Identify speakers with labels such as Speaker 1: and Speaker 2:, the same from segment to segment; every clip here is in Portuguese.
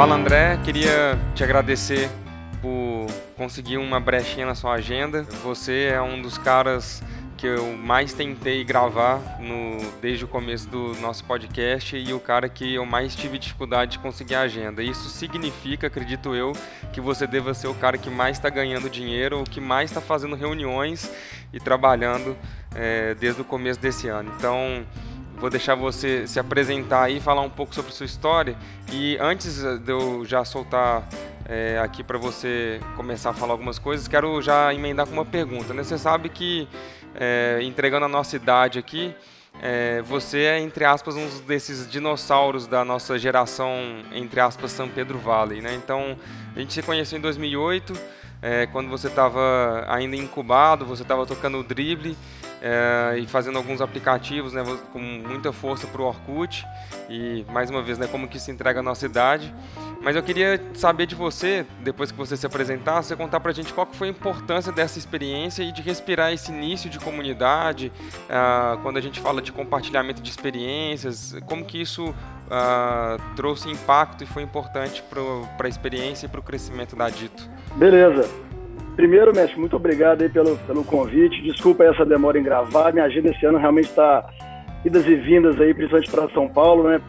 Speaker 1: Fala André, queria te agradecer por conseguir uma brechinha na sua agenda. Você é um dos caras que eu mais tentei gravar no, desde o começo do nosso podcast e o cara que eu mais tive dificuldade de conseguir a agenda. Isso significa, acredito eu, que você deva ser o cara que mais está ganhando dinheiro, ou que mais está fazendo reuniões e trabalhando é, desde o começo desse ano. Então, vou deixar você se apresentar aí, falar um pouco sobre sua história. E antes de eu já soltar é, aqui para você começar a falar algumas coisas, quero já emendar com uma pergunta. Né? Você sabe que é, entregando a nossa idade aqui, é, você é, entre aspas, um desses dinossauros da nossa geração, entre aspas, São Pedro Valley, né? Então, a gente se conheceu em 2008, é, quando você estava ainda incubado, você estava tocando o drible é, e fazendo alguns aplicativos né, com muita força para o Orkut e mais uma vez né, como que se entrega a nossa idade. Mas eu queria saber de você, depois que você se apresentar, você contar para a gente qual foi a importância dessa experiência e de respirar esse início de comunidade, uh, quando a gente fala de compartilhamento de experiências, como que isso uh, trouxe impacto e foi importante para a experiência e para o crescimento da Dito.
Speaker 2: Beleza. Primeiro, mestre, muito obrigado aí pelo, pelo convite. Desculpa essa demora em gravar. Minha agenda esse ano realmente está idas e vindas aí, principalmente para São Paulo, né?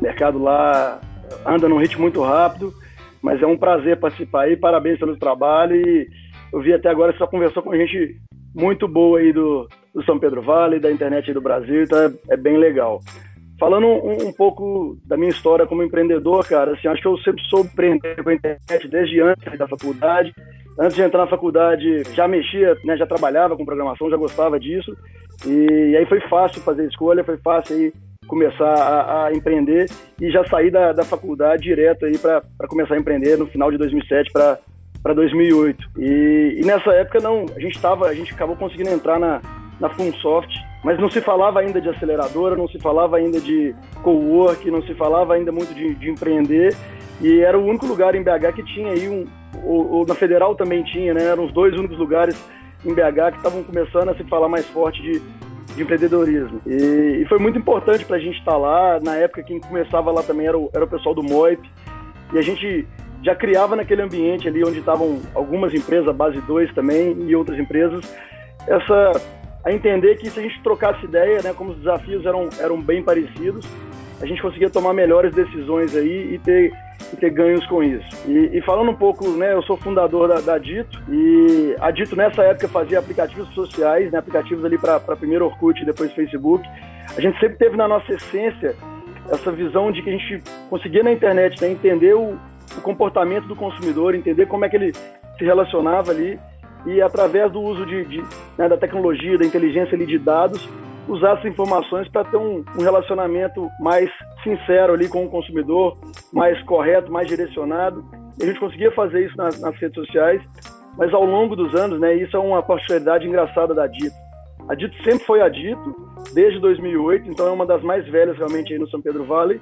Speaker 2: O mercado lá anda num ritmo muito rápido, mas é um prazer participar aí. Parabéns pelo trabalho e eu vi até agora que você conversou com gente muito boa aí do, do São Pedro Vale, da internet do Brasil, então é, é bem legal. Falando um, um, pouco da minha história como empreendedor, cara, assim, acho que eu sempre soube empreender com a internet desde antes da faculdade antes de entrar na faculdade, já mexia, né, já trabalhava com programação, já gostava disso. E, aí foi fácil fazer escolha, foi fácil aí começar a, a empreender e já saí da, da faculdade direto aí para começar a empreender no final de 2007 para para 2008. E, e, nessa época não, a gente tava, a gente acabou conseguindo entrar na na Funsoft, mas não se falava ainda de aceleradora, não se falava ainda de co-work, não se falava ainda muito de, de empreender. E era o único lugar em BH que tinha aí um, ou na Federal também tinha, né? Eram os dois únicos lugares em BH que estavam começando a se falar mais forte de, de empreendedorismo. E, e, foi muito importante para a gente estar tá lá. Na época, quem começava lá também era o, era o pessoal do MOIP. E a gente já criava naquele ambiente ali onde estavam algumas empresas, Base 2 também, e outras empresas, essa a entender que se a gente trocasse ideia, né, como os desafios eram, eram bem parecidos, a gente conseguia tomar melhores decisões aí e ter e ter ganhos com isso. E, e, falando um pouco, né, eu sou fundador da, da, Dito e a Dito nessa época fazia aplicativos sociais, né, aplicativos ali para primeiro Orkut e depois Facebook. A gente sempre teve na nossa essência essa visão de que a gente conseguia na internet né, entender o, o comportamento do consumidor, entender como é que ele se relacionava ali e através do uso de, de né, da tecnologia, da inteligência ali de dados, usar essas informações para ter um, um, relacionamento mais sincero ali com o consumidor, mais correto, mais direcionado. E a gente conseguia fazer isso nas, nas, redes sociais, mas ao longo dos anos, né, isso é uma particularidade engraçada da Dito. A Dito sempre foi a Dito, desde 2008, então é uma das mais velhas realmente aí no São Pedro Vale,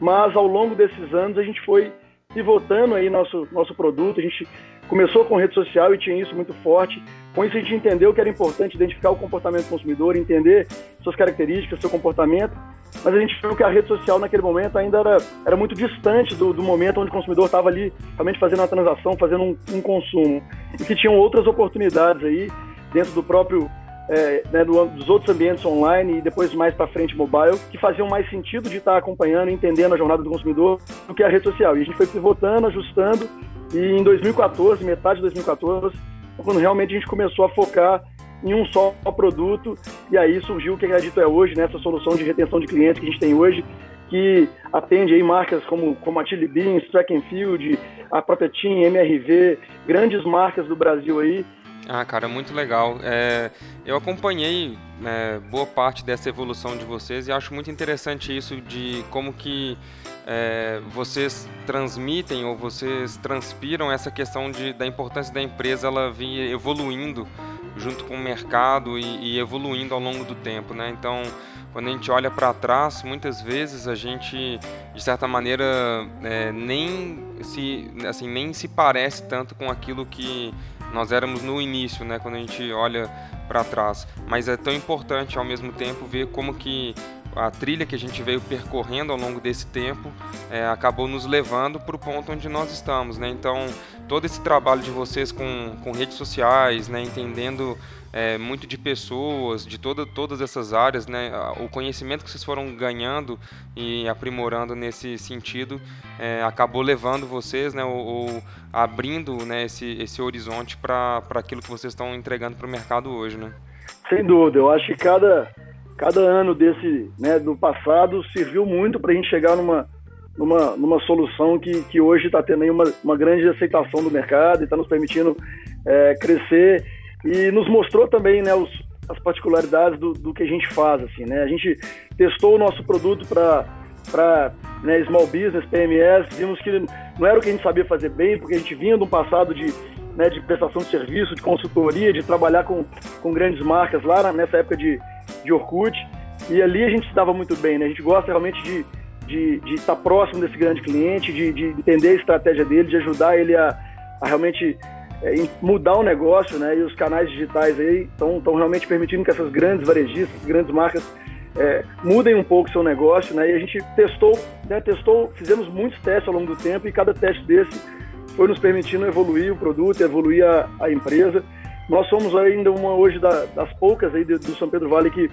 Speaker 2: mas ao longo desses anos a gente foi pivotando aí nosso, nosso produto, a gente começou com rede social e tinha isso muito forte. Com isso a gente entendeu que era importante identificar o comportamento do consumidor, entender suas características, seu comportamento, mas a gente viu que a rede social naquele momento ainda era, era muito distante do, do momento onde o consumidor estava ali realmente fazendo uma transação, fazendo um, um consumo, e que tinham outras oportunidades aí dentro do próprio é, né, do, dos outros ambientes online e depois mais para frente mobile, que faziam mais sentido de estar acompanhando, entendendo a jornada do consumidor do que a rede social. E a gente foi pivotando, ajustando, e em 2014, metade de 2014, quando realmente a gente começou a focar em um só produto, e aí surgiu o que a Dito é hoje, né, solução de retenção de clientes que a gente tem hoje, que atende aí marcas como, como a Chili Beans, Track and Field, a própria Team, MRV, grandes marcas do Brasil aí,
Speaker 1: ah, cara, muito legal. É, eu acompanhei é, boa parte dessa evolução de vocês e acho muito interessante isso de como que é, vocês transmitem ou vocês transpiram essa questão de, da importância da empresa ela vir evoluindo junto com o mercado e, e evoluindo ao longo do tempo, né? Então, quando a gente olha para trás, muitas vezes a gente, de certa maneira, é, nem se assim nem se parece tanto com aquilo que nós éramos no início, né, quando a gente olha para trás. Mas é tão importante ao mesmo tempo ver como que a trilha que a gente veio percorrendo ao longo desse tempo é, acabou nos levando para o ponto onde nós estamos, né? Então, todo esse trabalho de vocês com, com redes sociais, né? Entendendo é, muito de pessoas, de toda, todas essas áreas, né? O conhecimento que vocês foram ganhando e aprimorando nesse sentido é, acabou levando vocês, né? Ou, ou abrindo, né? Esse, esse horizonte para aquilo que vocês estão entregando para o mercado hoje, né?
Speaker 2: Sem dúvida, eu acho que cada, cada ano desse, né, do passado serviu muito para a gente chegar numa, numa, numa solução que, que hoje está tendo uma, uma grande aceitação do mercado e está nos permitindo é, crescer e nos mostrou também né, os, as particularidades do, do, que a gente faz. Assim, né? A gente testou o nosso produto para né, small business, PMS, vimos que não era o que a gente sabia fazer bem, porque a gente vinha de um passado de, né, de prestação de serviço, de consultoria, de trabalhar com, com grandes marcas lá nessa época de, de Orkut. E ali a gente se dava muito bem, né? A gente gosta realmente de, de, estar próximo desse grande cliente, de, de entender a estratégia dele, de ajudar ele a, a realmente mudar o negócio, né? E os canais digitais aí estão realmente permitindo que essas grandes varejistas, grandes marcas é, mudem um pouco seu negócio, né? E a gente testou, né? Testou, fizemos muitos testes ao longo do tempo e cada teste desse foi nos permitindo evoluir o produto, evoluir a, a empresa. Nós somos ainda uma hoje da, das poucas aí do, do São Pedro Vale que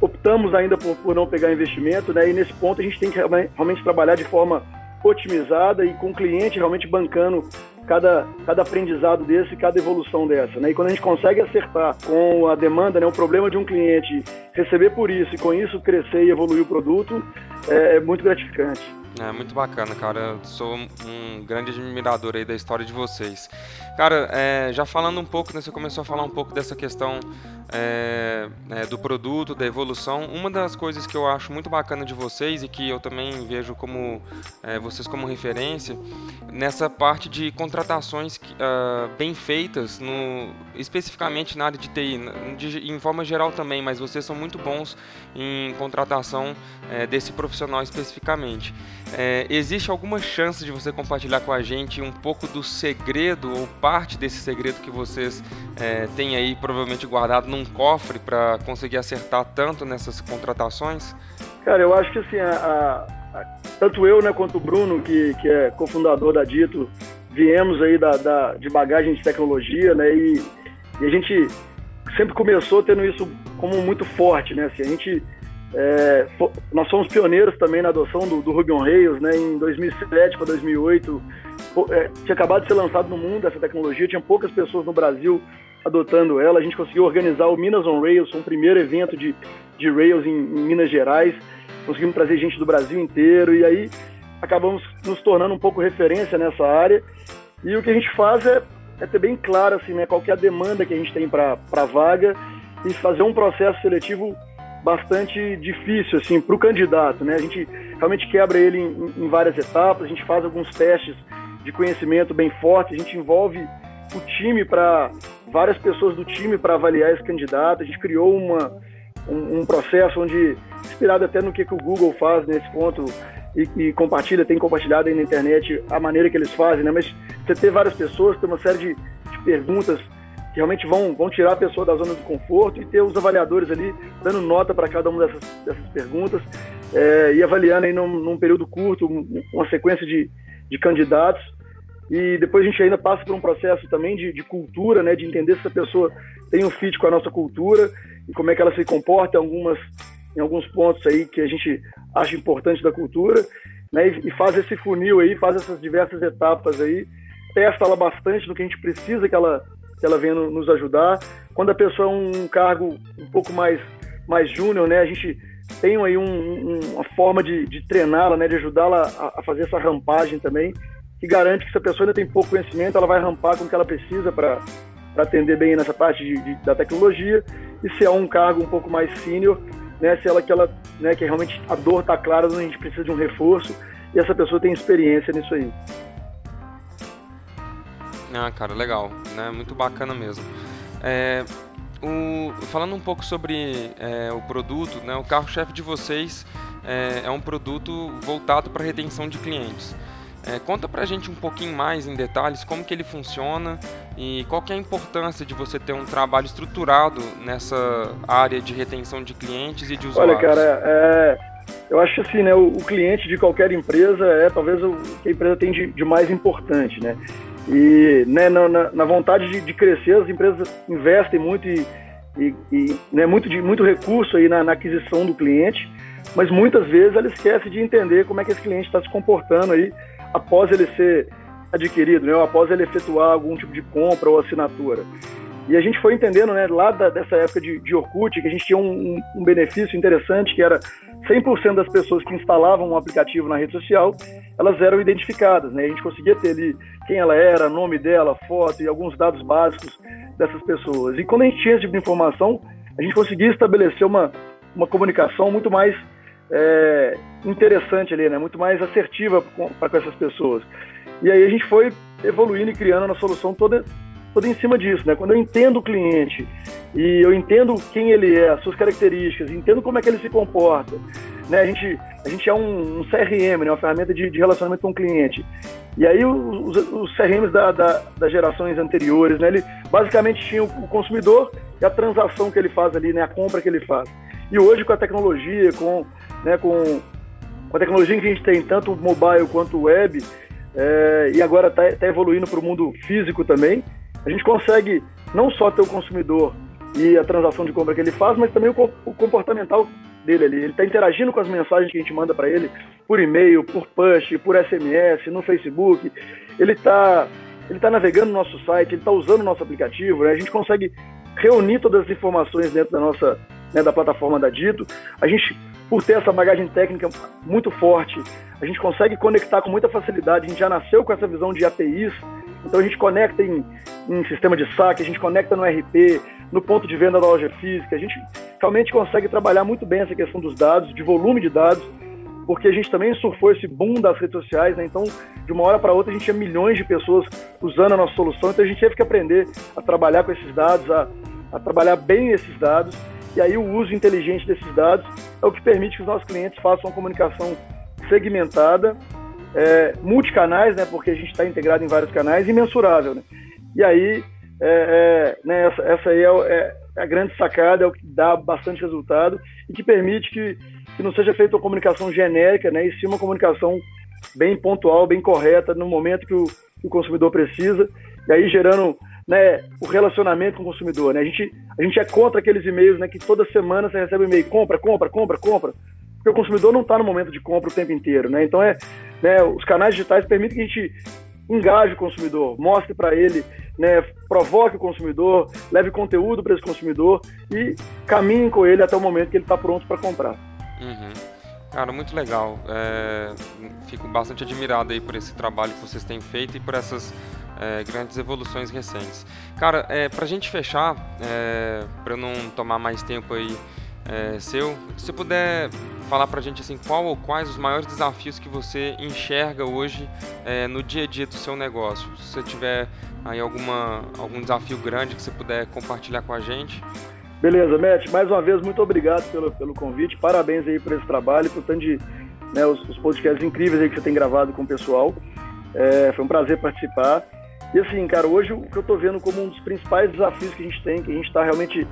Speaker 2: optamos ainda por, por, não pegar investimento, né? E nesse ponto a gente tem que realmente trabalhar de forma otimizada e com o cliente realmente bancando cada, cada aprendizado desse, cada evolução dessa. Né? E quando a gente consegue acertar com a demanda, né, o problema de um cliente, receber por isso e com isso crescer e evoluir o produto, é, é muito gratificante.
Speaker 1: É muito bacana, cara. Eu sou um grande admirador aí da história de vocês. Cara, é, já falando um pouco, né, você começou a falar um pouco dessa questão é, é, do produto, da evolução. Uma das coisas que eu acho muito bacana de vocês e que eu também vejo como é, vocês como referência nessa parte de contratações uh, bem feitas, no, especificamente na área de TI, de, em forma geral também, mas vocês são muito bons em contratação é, desse profissional especificamente. É, existe alguma chance de você compartilhar com a gente um pouco do segredo ou parte desse segredo que vocês é, têm aí provavelmente guardado num cofre para conseguir acertar tanto nessas contratações?
Speaker 2: Cara, eu acho que assim, a, a, a, tanto eu né, quanto o Bruno, que, que é cofundador da Dito, viemos aí da, da, de bagagem de tecnologia, né? E, e, a gente sempre começou tendo isso como muito forte, né? Assim, a gente é, nós fomos pioneiros também na adoção do, do Ruby on Rails, né? Em 2007 para 2008, é, tinha acabado de ser lançado no mundo essa tecnologia, tinha poucas pessoas no Brasil adotando ela. A gente conseguiu organizar o Minas on Rails, um primeiro evento de, de Rails em, em Minas Gerais. Conseguimos trazer gente do Brasil inteiro e aí acabamos nos tornando um pouco referência nessa área. E o que a gente faz é, é ter bem claro assim, né, qual é a demanda que a gente tem para a vaga e fazer um processo seletivo bastante difícil assim para o candidato, né? A gente realmente quebra ele em, em, várias etapas, a gente faz alguns testes de conhecimento bem fortes, a gente envolve o time para várias pessoas do time para avaliar esse candidato, a gente criou uma um, um, processo onde inspirado até no que, que o Google faz nesse ponto e, e, compartilha, tem compartilhado aí na internet a maneira que eles fazem, né? Mas você ter várias pessoas, ter uma série de, de perguntas realmente vão, vão tirar a pessoa da zona de conforto e ter os avaliadores ali dando nota para cada uma dessas, dessas perguntas é, e avaliando aí num, num período curto uma sequência de, de candidatos. E depois a gente ainda passa por um processo também de, de, cultura, né, de entender se essa pessoa tem um fit com a nossa cultura e como é que ela se comporta em, algumas, em alguns pontos aí que a gente acha importante da cultura, né, e, e faz esse funil aí, faz essas diversas etapas aí, testa ela bastante no que a gente precisa que ela que ela venha nos ajudar. Quando a pessoa é um cargo um pouco mais, mais júnior, né, a gente tem aí um, um, uma forma de, de treiná-la, né, de ajudá-la a, a, fazer essa rampagem também, que garante que se a pessoa ainda tem pouco conhecimento, ela vai rampar com o que ela precisa para atender bem nessa parte de, de, da tecnologia. E se é um cargo um pouco mais sênior, né, se ela que ela, né, que realmente a dor está clara, a gente precisa de um reforço e essa pessoa tem experiência nisso aí.
Speaker 1: Ah, cara, legal, né? Muito bacana mesmo. É, o, falando um pouco sobre é, o produto, né? O carro-chefe de vocês é, é um produto voltado para retenção de clientes. É, conta pra gente um pouquinho mais em detalhes como que ele funciona e qual que é a importância de você ter um trabalho estruturado nessa área de retenção de clientes e de usuários.
Speaker 2: Olha, cara, é, eu acho assim, né, o, o, cliente de qualquer empresa é talvez o que a empresa tem de, de mais importante, né? E né, na, na, vontade de, de, crescer, as empresas investem muito e, e, e né, muito, de, muito recurso aí na, na aquisição do cliente, mas muitas vezes ela esquece de entender como é que esse cliente está se comportando aí após ele ser adquirido, né, após ele efetuar algum tipo de compra ou assinatura. E a gente foi entendendo, né, lá da, dessa época de, de Orkut, que a gente tinha um, um benefício interessante, que era 100% das pessoas que instalavam um aplicativo na rede social, elas eram identificadas, né? A gente conseguia ter ali quem ela era, nome dela, foto e alguns dados básicos dessas pessoas. E quando a gente tinha esse tipo de informação, a gente conseguia estabelecer uma, uma comunicação muito mais é, interessante ali, né? Muito mais assertiva para com essas pessoas. E aí a gente foi evoluindo e criando a solução toda toda em cima disso, né? Quando eu entendo o cliente e eu entendo quem ele é, as suas características, entendo como é que ele se comporta, né? A gente, a gente é um, um CRM, né? Uma ferramenta de, de, relacionamento com o cliente. E aí os, os CRMs da, da, das gerações anteriores, né? Ele basicamente tinha o consumidor e a transação que ele faz ali, né? A compra que ele faz. E hoje com a tecnologia, com, né? com, com a tecnologia que a gente tem, tanto mobile quanto web, é, e agora está tá evoluindo para o mundo físico também, a gente consegue não só ter o consumidor e a transação de compra que ele faz, mas também o, o comportamental dele ali. Ele está interagindo com as mensagens que a gente manda para ele por e-mail, por push, por SMS, no Facebook. Ele está ele tá navegando no nosso site, ele está usando o nosso aplicativo. Né? A gente consegue reunir todas as informações dentro da nossa né, da plataforma da Dito. A gente, por ter essa bagagem técnica muito forte, a gente consegue conectar com muita facilidade. A gente já nasceu com essa visão de APIs então a gente conecta em, em sistema de saque, a gente conecta no RP, no ponto de venda da loja física, a gente realmente consegue trabalhar muito bem essa questão dos dados, de volume de dados, porque a gente também surfou esse boom das redes sociais, né? Então, de uma hora para outra, a gente tinha milhões de pessoas usando a nossa solução, então a gente teve que aprender a trabalhar com esses dados, a, a trabalhar bem esses dados, e aí o uso inteligente desses dados é o que permite que os nossos clientes façam uma comunicação segmentada é, multicanais, né, porque a gente está integrado em vários canais, e mensurável. Né? E aí, é, é, né, essa, essa, aí é, é, a grande sacada, é o que dá bastante resultado e que permite que, que não seja feita uma comunicação genérica, né, e sim uma comunicação bem pontual, bem correta, no momento que o, que o consumidor precisa, e aí gerando né, o relacionamento com o consumidor. Né? A, gente, a gente é contra aqueles e-mails né, que toda semana você recebe e-mail, compra, compra, compra, compra, porque o consumidor não está no momento de compra o tempo inteiro. Né? Então, é, né, os canais digitais permitem que a gente engaje o consumidor, mostre para ele, né, provoque o consumidor, leve conteúdo para esse consumidor e caminhe com ele até o momento que ele está pronto para comprar.
Speaker 1: Uhum. Cara, muito legal. É, fico bastante admirado aí por esse trabalho que vocês têm feito e por essas é, grandes evoluções recentes. Cara, é, para a gente fechar, é, para não tomar mais tempo aí é, seu, se puder falar para a gente assim, qual ou quais os maiores desafios que você enxerga hoje é, no dia a dia do seu negócio. Se você tiver aí alguma, algum desafio grande que você puder compartilhar com a gente.
Speaker 2: Beleza, Matt, mais uma vez, muito obrigado pelo, pelo convite, parabéns aí por esse trabalho, por tanto de né, os, os, podcasts incríveis aí que você tem gravado com o pessoal. É, foi um prazer participar. E assim, cara, hoje o que eu estou vendo como um dos principais desafios que a gente tem, que a gente está realmente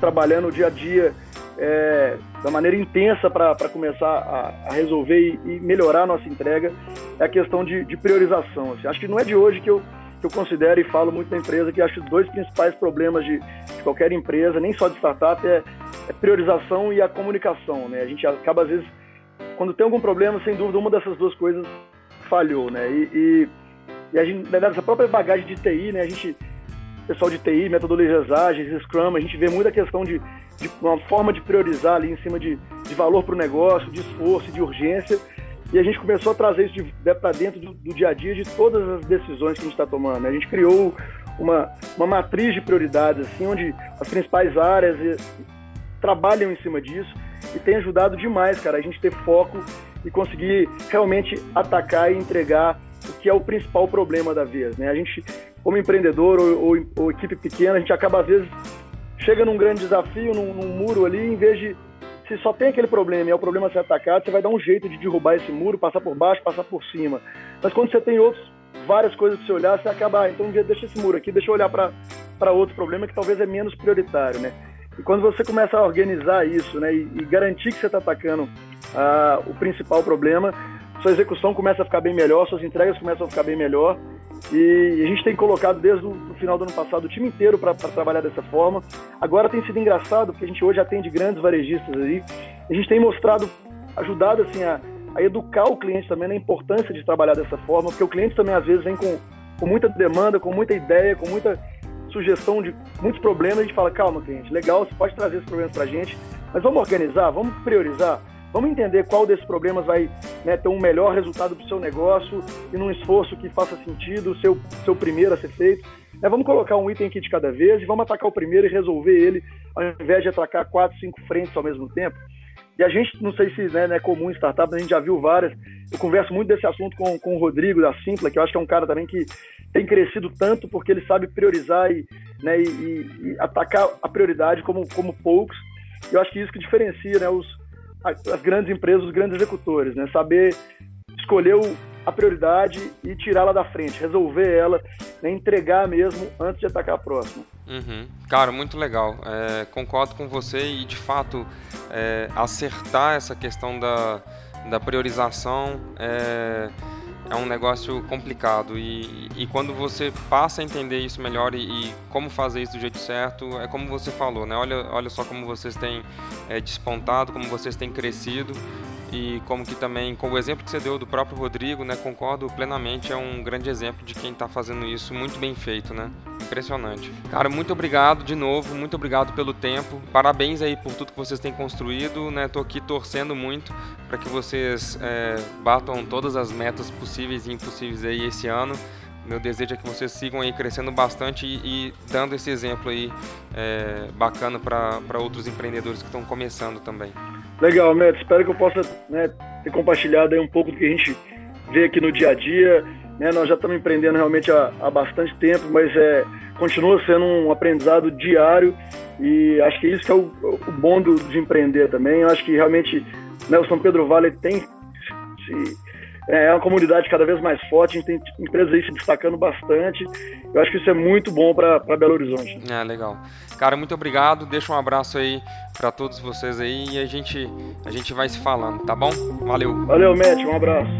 Speaker 2: trabalhando o dia a dia é, da maneira intensa para começar a, a resolver e, e, melhorar a nossa entrega é a questão de, de priorização. Assim. Acho que não é de hoje que eu, que eu considero e falo muito da empresa que acho dois principais problemas de, de qualquer empresa, nem só de startup, é, é, priorização e a comunicação. Né? A gente acaba, às vezes, quando tem algum problema, sem dúvida, uma dessas duas coisas falhou. Né? E, e, e a gente, na verdade, essa própria bagagem de TI, né? a gente pessoal de TI, metodologias ágeis, Scrum, a gente vê muita questão de de uma forma de priorizar ali em cima de, de valor para o negócio, de esforço, de urgência. E a gente começou a trazer isso de, de para dentro do, do, dia a dia de todas as decisões que a gente está tomando. Né? A gente criou uma, uma matriz de prioridades, assim, onde as principais áreas eh, trabalham em cima disso e tem ajudado demais, cara, a gente ter foco e conseguir realmente atacar e entregar o que é o principal problema da vez. Né? A gente, como empreendedor ou, ou, ou equipe pequena, a gente acaba às vezes chega num grande desafio, num, num muro ali, em vez de se só tem aquele problema e é o problema ser atacado, você vai dar um jeito de derrubar esse muro, passar por baixo, passar por cima. Mas quando você tem outros, várias coisas para você olhar, você acaba, ah, então deixa esse muro aqui, deixa eu olhar para outro problema que talvez é menos prioritário, né? E quando você começa a organizar isso, né, e, e garantir que você está atacando ah, o principal problema, sua execução começa a ficar bem melhor, suas entregas começam a ficar bem melhor. E a gente tem colocado desde o final do ano passado o time inteiro para trabalhar dessa forma. Agora tem sido engraçado, porque a gente hoje atende grandes varejistas aí. A gente tem mostrado, ajudado assim a, a educar o cliente também na importância de trabalhar dessa forma, porque o cliente também às vezes vem com, com muita demanda, com muita ideia, com muita sugestão de muitos problemas. A gente fala, calma, cliente, legal, você pode trazer esses problemas para a gente, mas vamos organizar, vamos priorizar. Vamos entender qual desses problemas vai né, ter um melhor resultado para o seu negócio e num esforço que faça sentido, o seu, seu primeiro a ser feito. É, vamos colocar um item aqui de cada vez e vamos atacar o primeiro e resolver ele, ao invés de atacar quatro, cinco frentes ao mesmo tempo. E a gente, não sei se né, é comum em startup, a gente já viu várias. Eu converso muito desse assunto com, com o Rodrigo da Simpla, que eu acho que é um cara também que tem crescido tanto porque ele sabe priorizar e, né, e, e atacar a prioridade como, como poucos. Eu acho que isso que diferencia né, os, as grandes empresas, os grandes executores, né? Saber escolher a prioridade e tirá-la da frente, resolver ela, né? entregar mesmo antes de atacar a próxima.
Speaker 1: Uhum. Cara, muito legal. É, concordo com você e de fato é, acertar essa questão da, da priorização é, é um negócio complicado e, e quando você passa a entender isso melhor e, e, como fazer isso do jeito certo, é como você falou, né? Olha, olha só como vocês têm é, despontado, como vocês têm crescido e como que também, com o exemplo que você deu do próprio Rodrigo, né? Concordo plenamente, é um grande exemplo de quem está fazendo isso muito bem feito, né? Impressionante. Cara, muito obrigado de novo, muito obrigado pelo tempo. Parabéns aí por tudo que vocês têm construído, né? Tô aqui torcendo muito para que vocês é, batam todas as metas possíveis e impossíveis aí esse ano. Meu desejo é que vocês sigam aí crescendo bastante e, e dando esse exemplo aí é, bacana para outros empreendedores que estão começando também.
Speaker 2: Legal, Neto. Espero que eu possa né, ter compartilhado aí um pouco do que a gente vê aqui no dia a dia né? Nós já estamos empreendendo realmente há, há bastante tempo, mas é, continua sendo um aprendizado diário e acho que isso que é o, o bom do, de empreender também. Eu acho que realmente né, o São Pedro Vale tem se, é uma comunidade cada vez mais forte, a gente tem empresas aí se destacando bastante. Eu acho que isso é muito bom para Belo Horizonte.
Speaker 1: É, legal. Cara, muito obrigado. Deixa um abraço aí para todos vocês aí e a gente, a gente vai se falando, tá bom? Valeu.
Speaker 2: Valeu, Matt. Um abraço.